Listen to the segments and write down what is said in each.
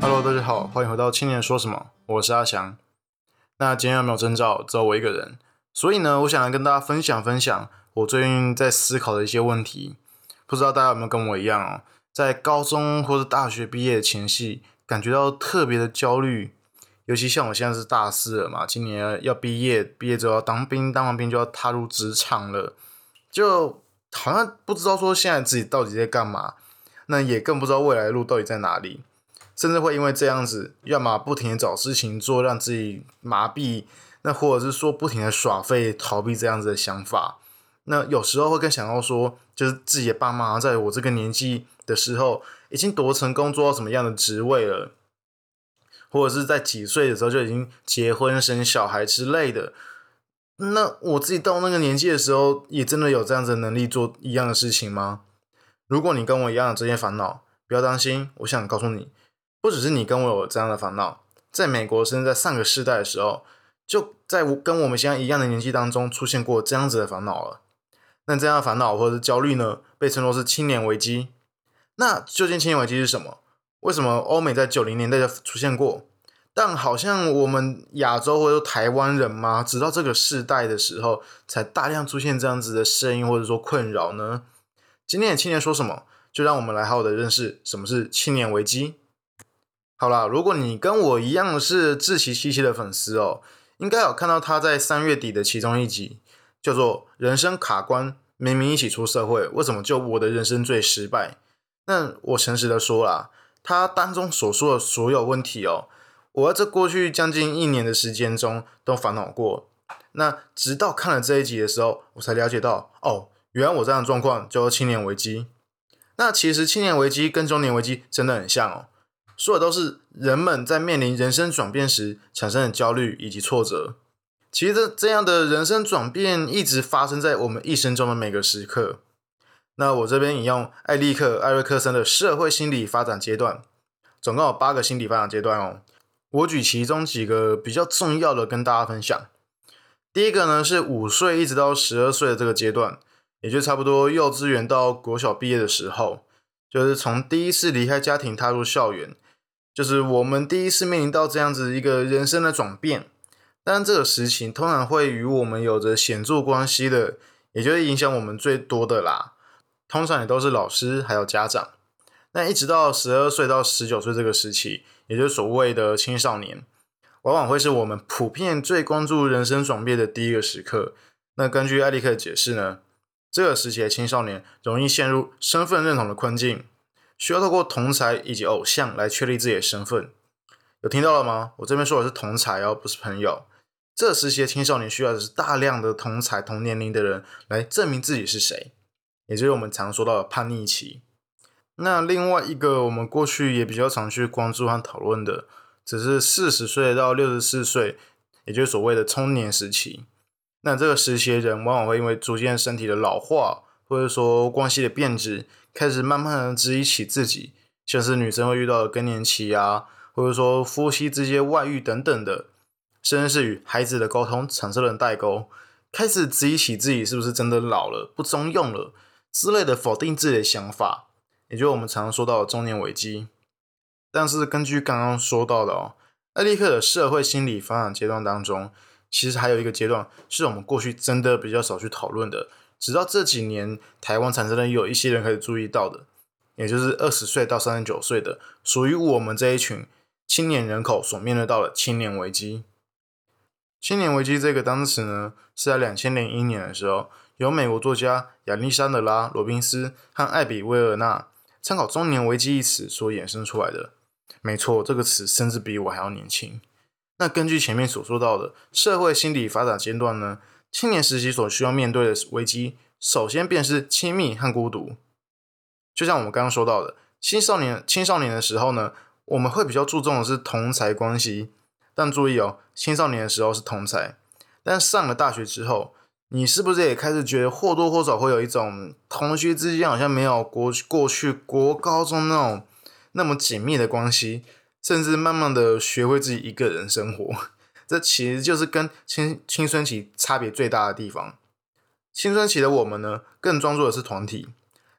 Hello，大家好，欢迎回到青年说什么，我是阿翔。那今天有没有征兆？只有我一个人，所以呢，我想来跟大家分享分享我最近在思考的一些问题。不知道大家有没有跟我一样哦，在高中或者大学毕业的前夕，感觉到特别的焦虑。尤其像我现在是大四了嘛，今年要毕业，毕业之后要当兵，当完兵就要踏入职场了，就好像不知道说现在自己到底在干嘛，那也更不知道未来的路到底在哪里。甚至会因为这样子，要么不停的找事情做，让自己麻痹；那或者是说不停的耍废，逃避这样子的想法。那有时候会更想要说，就是自己的爸妈在我这个年纪的时候，已经多成功，做到什么样的职位了，或者是在几岁的时候就已经结婚生小孩之类的。那我自己到那个年纪的时候，也真的有这样子的能力做一样的事情吗？如果你跟我一样有这些烦恼，不要担心，我想告诉你。不只是你跟我有这样的烦恼，在美国甚至在上个世代的时候，就在跟我们现在一样的年纪当中出现过这样子的烦恼了。那这样的烦恼或者是焦虑呢，被称作是青年危机。那究竟青年危机是什么？为什么欧美在九零年代就出现过？但好像我们亚洲或者说台湾人嘛，直到这个世代的时候，才大量出现这样子的声音或者说困扰呢？今天的青年说什么？就让我们来好好的认识什么是青年危机。好啦，如果你跟我一样是志奇七七的粉丝哦，应该有看到他在三月底的其中一集，叫做《人生卡关》，明明一起出社会，为什么就我的人生最失败？那我诚实的说啦，他当中所说的所有问题哦，我在这过去将近一年的时间中都烦恼过。那直到看了这一集的时候，我才了解到，哦，原来我这样的状况叫做青年危机。那其实青年危机跟中年危机真的很像哦。说的都是人们在面临人生转变时产生的焦虑以及挫折。其实这这样的人生转变一直发生在我们一生中的每个时刻。那我这边引用艾利克·艾瑞克森的社会心理发展阶段，总共有八个心理发展阶段哦。我举其中几个比较重要的跟大家分享。第一个呢是五岁一直到十二岁的这个阶段，也就差不多幼稚园到国小毕业的时候，就是从第一次离开家庭踏入校园。就是我们第一次面临到这样子一个人生的转变，但这个事情通常会与我们有着显著关系的，也就是影响我们最多的啦。通常也都是老师还有家长。那一直到十二岁到十九岁这个时期，也就是所谓的青少年，往往会是我们普遍最关注人生转变的第一个时刻。那根据艾利克的解释呢，这个时期的青少年容易陷入身份认同的困境。需要透过同才以及偶像来确立自己的身份，有听到了吗？我这边说的是同才哦，不是朋友。这时期的青少年需要的是大量的同才同年龄的人来证明自己是谁，也就是我们常说到的叛逆期。那另外一个我们过去也比较常去关注和讨论的，只是四十岁到六十四岁，也就是所谓的中年时期。那这个时期的人往往会因为逐渐身体的老化，或者说关系的变质。开始慢慢的质疑起自己，像是女生会遇到的更年期啊，或者说夫妻之间外遇等等的，甚至是与孩子的沟通产生了代沟，开始质疑起自己是不是真的老了、不中用了之类的否定自己的想法，也就是我们常常说到的中年危机。但是根据刚刚说到的哦，艾利克的社会心理发展阶段当中，其实还有一个阶段是我们过去真的比较少去讨论的。直到这几年，台湾产生了有一些人开始注意到的，也就是二十岁到三十九岁的，属于我们这一群青年人口所面对到的青年危机。青年危机这个单词呢，是在两千零一年的时候，由美国作家亚历山德拉·罗宾斯和艾比·威尔纳参考“中年危机”一词所衍生出来的。没错，这个词甚至比我还要年轻。那根据前面所说到的社会心理发展阶段呢？青年时期所需要面对的危机，首先便是亲密和孤独。就像我们刚刚说到的，青少年青少年的时候呢，我们会比较注重的是同才关系。但注意哦，青少年的时候是同才，但上了大学之后，你是不是也开始觉得或多或少会有一种同学之间好像没有过过去国高中那种那么紧密的关系，甚至慢慢的学会自己一个人生活。这其实就是跟青青春期差别最大的地方。青春期的我们呢，更专注的是团体。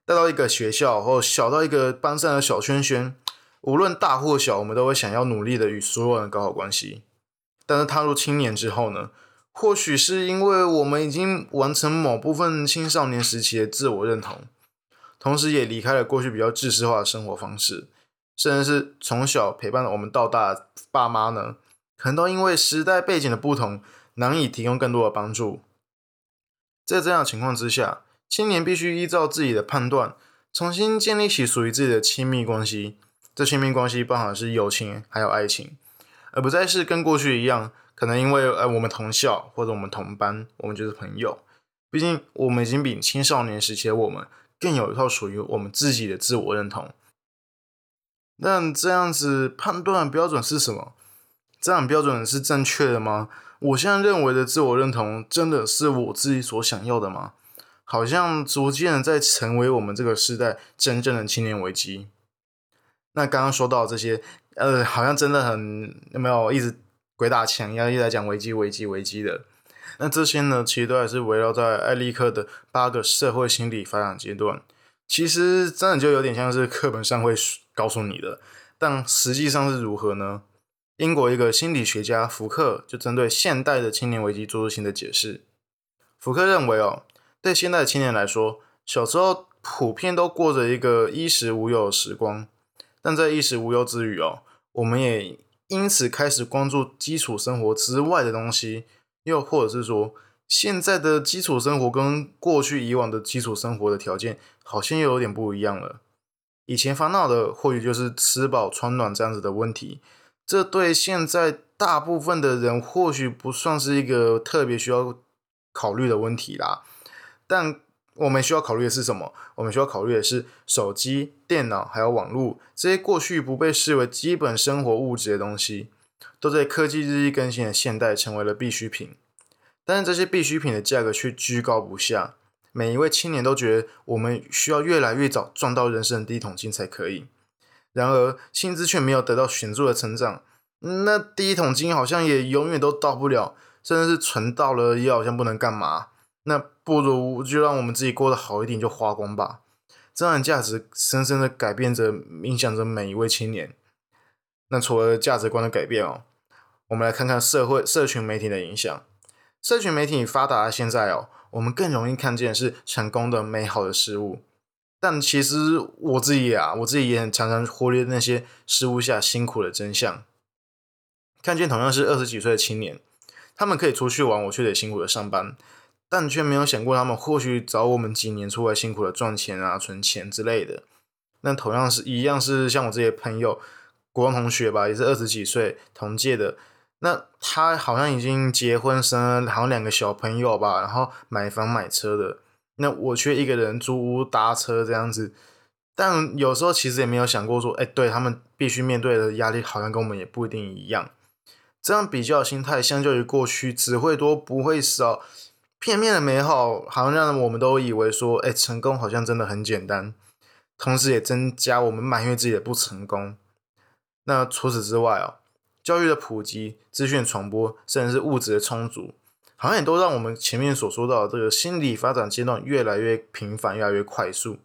带到一个学校或小到一个班上的小圈圈，无论大或小，我们都会想要努力的与所有人搞好关系。但是踏入青年之后呢？或许是因为我们已经完成某部分青少年时期的自我认同，同时也离开了过去比较知识化的生活方式，甚至是从小陪伴了我们到大的爸妈呢，可能都因为时代背景的不同，难以提供更多的帮助。在这样的情况之下，青年必须依照自己的判断，重新建立起属于自己的亲密关系。这亲密关系包含是友情还有爱情，而不再是跟过去一样。可能因为呃我们同校或者我们同班，我们就是朋友。毕竟我们已经比青少年时期的我们更有一套属于我们自己的自我认同。但这样子判断标准是什么？这样标准是正确的吗？我现在认为的自我认同真的是我自己所想要的吗？好像逐渐在成为我们这个时代真正的青年危机。那刚刚说到这些，呃，好像真的很有没有一直。鬼打墙，要一直在讲危机、危机、危机的。那这些呢，其实都还是围绕在艾利克的八个社会心理发展阶段。其实真的就有点像是课本上会告诉你的，但实际上是如何呢？英国一个心理学家福克就针对现代的青年危机做出新的解释。福克认为哦，对现代的青年来说，小时候普遍都过着一个衣食无忧的时光，但在衣食无忧之余哦，我们也。因此，开始关注基础生活之外的东西，又或者是说，现在的基础生活跟过去以往的基础生活的条件，好像又有点不一样了。以前烦恼的或许就是吃饱穿暖这样子的问题，这对现在大部分的人或许不算是一个特别需要考虑的问题啦，但。我们需要考虑的是什么？我们需要考虑的是手机、电脑还有网络这些过去不被视为基本生活物质的东西，都在科技日益更新的现代成为了必需品。但是这些必需品的价格却居高不下，每一位青年都觉得我们需要越来越早赚到人生的第一桶金才可以。然而薪资却没有得到显著的成长，那第一桶金好像也永远都到不了，甚至是存到了也好像不能干嘛。那不如就让我们自己过得好一点，就花光吧。这样的价值深深的改变着、影响着每一位青年。那除了价值观的改变哦，我们来看看社会、社群媒体的影响。社群媒体发达的现在哦，我们更容易看见是成功的、美好的事物。但其实我自己啊，我自己也常常忽略那些事物下辛苦的真相。看见同样是二十几岁的青年，他们可以出去玩，我却得辛苦的上班。但却没有想过，他们或许早我们几年出来辛苦的赚钱啊、存钱之类的。那同样是一样是像我这些朋友，国中同学吧，也是二十几岁同届的。那他好像已经结婚生了，好像两个小朋友吧，然后买房买车的。那我却一个人租屋搭车这样子。但有时候其实也没有想过说，哎，对他们必须面对的压力好像跟我们也不一定一样。这样比较心态，相较于过去只会多不会少。片面的美好，好像让我们都以为说，哎，成功好像真的很简单，同时也增加我们埋怨自己的不成功。那除此之外哦，教育的普及、资讯传播，甚至是物质的充足，好像也都让我们前面所说到的这个心理发展阶段越来越频繁、越来越快速，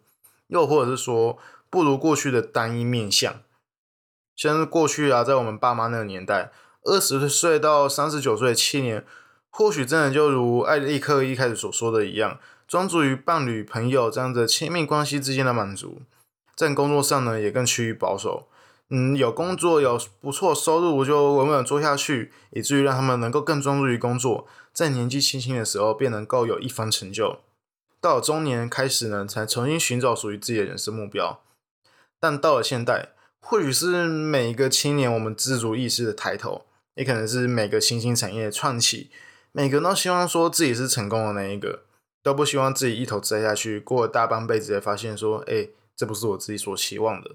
又或者是说，不如过去的单一面相。像是过去啊，在我们爸妈那个年代，二十岁到三十九岁的七年。或许真的就如艾利克一开始所说的一样，专注于伴侣、朋友这样的亲密关系之间的满足，在工作上呢也更趋于保守。嗯，有工作有不错收入我就稳稳做下去，以至于让他们能够更专注于工作，在年纪轻轻的时候便能够有一番成就。到了中年开始呢，才重新寻找属于自己的人生目标。但到了现代，或许是每一个青年我们自主意识的抬头，也可能是每个新兴产业的创起。每个人都希望说自己是成功的那一个，都不希望自己一头栽下去，过了大半辈子才发现说，哎，这不是我自己所期望的，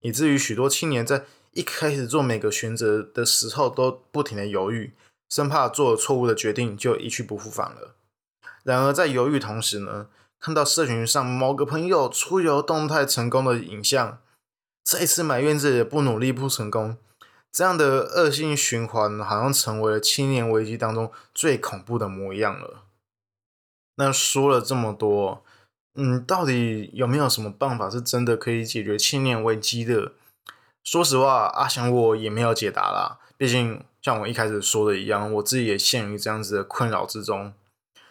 以至于许多青年在一开始做每个选择的时候都不停的犹豫，生怕做了错误的决定就一去不复返了。然而在犹豫同时呢，看到社群上某个朋友出游动态成功的影像，再次埋怨自己的不努力不成功。这样的恶性循环，好像成为了青年危机当中最恐怖的模样了。那说了这么多，嗯，到底有没有什么办法是真的可以解决青年危机的？说实话，阿翔我也没有解答啦。毕竟像我一开始说的一样，我自己也陷于这样子的困扰之中。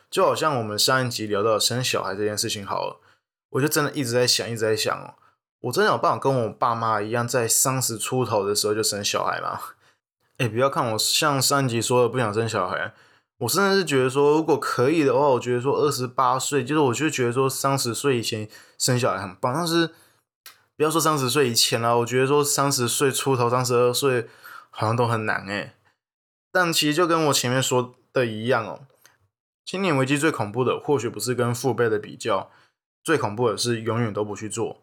就好像我们上一集聊到生小孩这件事情好了，我就真的一直在想，一直在想哦，我真的有办法跟我爸妈一样，在三十出头的时候就生小孩吗？哎，不要看我像上一集说的不想生小孩，我真的是觉得说，如果可以的话，我觉得说二十八岁，就是我就觉得说三十岁以前生小孩很棒。但是不要说三十岁以前了，我觉得说三十岁出头、三十二岁好像都很难哎。但其实就跟我前面说的一样哦。青年危机最恐怖的，或许不是跟父辈的比较，最恐怖的是永远都不去做。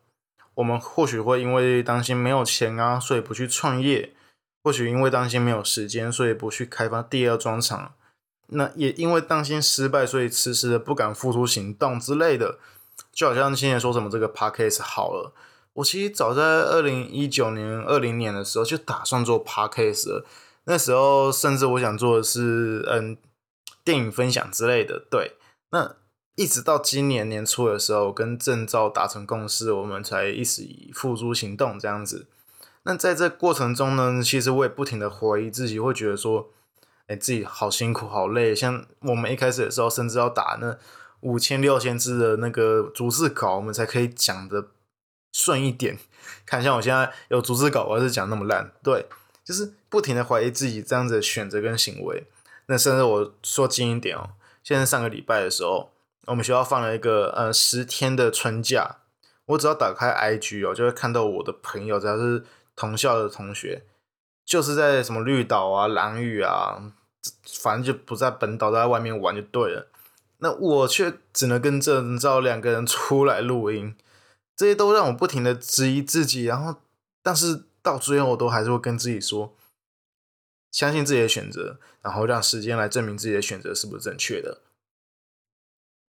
我们或许会因为担心没有钱啊，所以不去创业；或许因为担心没有时间，所以不去开发第二专场。那也因为担心失败，所以迟迟的不敢付出行动之类的。就好像青年说什么这个 podcast 好了，我其实早在二零一九年、二零年的时候就打算做 podcast 了。那时候甚至我想做的是，嗯。电影分享之类的，对，那一直到今年年初的时候，跟郑照达成共识，我们才一起付诸行动这样子。那在这过程中呢，其实我也不停的怀疑自己，会觉得说，自己好辛苦，好累。像我们一开始的时候，甚至要打那五千六千字的那个逐字稿，我们才可以讲的顺一点。看像我现在有逐字稿，我还是讲那么烂，对，就是不停的怀疑自己这样子的选择跟行为。那甚至我说近一点哦，现在上个礼拜的时候，我们学校放了一个呃十天的春假，我只要打开 IG 哦，就会看到我的朋友，只要是同校的同学，就是在什么绿岛啊、蓝屿啊，反正就不在本岛，在外面玩就对了。那我却只能跟郑照两个人出来录音，这些都让我不停的质疑自己，然后但是到最后我都还是会跟自己说。相信自己的选择，然后让时间来证明自己的选择是不是正确的。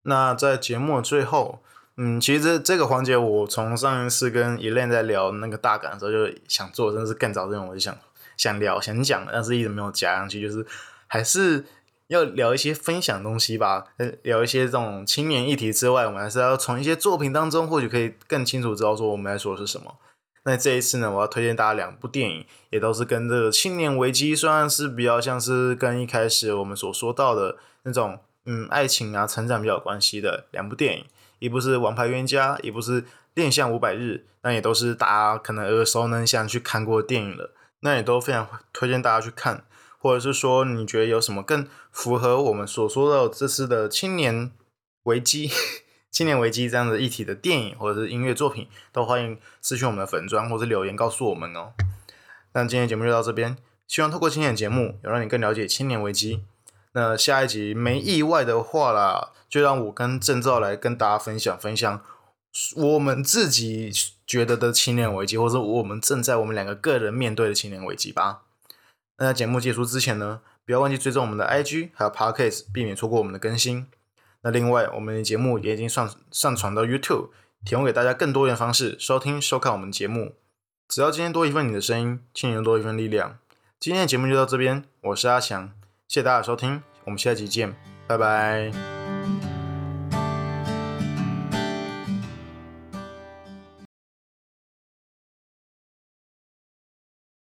那在节目的最后，嗯，其实这个环节我从上一次跟 Elaine 在聊那个大感的时候就想做，真的是更早之前我就想想聊想讲，但是一直没有加上去，就是还是要聊一些分享东西吧，聊一些这种青年议题之外，我们还是要从一些作品当中，或许可以更清楚知道说我们在说的是什么。那这一次呢，我要推荐大家两部电影，也都是跟这个青年危机，虽然是比较像是跟一开始我们所说到的那种，嗯，爱情啊、成长比较有关系的两部电影，一部是《王牌冤家》，一部是《恋向五百日》，那也都是大家可能耳熟能详去看过电影了，那也都非常推荐大家去看，或者是说你觉得有什么更符合我们所说的这次的青年危机？青年危机这样的议题的电影或者是音乐作品，都欢迎私讯我们的粉砖或者留言告诉我们哦。那今天节目就到这边，希望透过今天的节目，有让你更了解青年危机。那下一集没意外的话啦，就让我跟郑照来跟大家分享分享我们自己觉得的青年危机，或者我们正在我们两个个人面对的青年危机吧。那在节目结束之前呢，不要忘记追踪我们的 IG 还有 Podcast，避免错过我们的更新。那另外，我们的节目也已经上上传到 YouTube，提供给大家更多元方式收听收看我们的节目。只要今天多一份你的声音，青年多一份力量。今天的节目就到这边，我是阿强，谢谢大家收听，我们下期见，拜拜。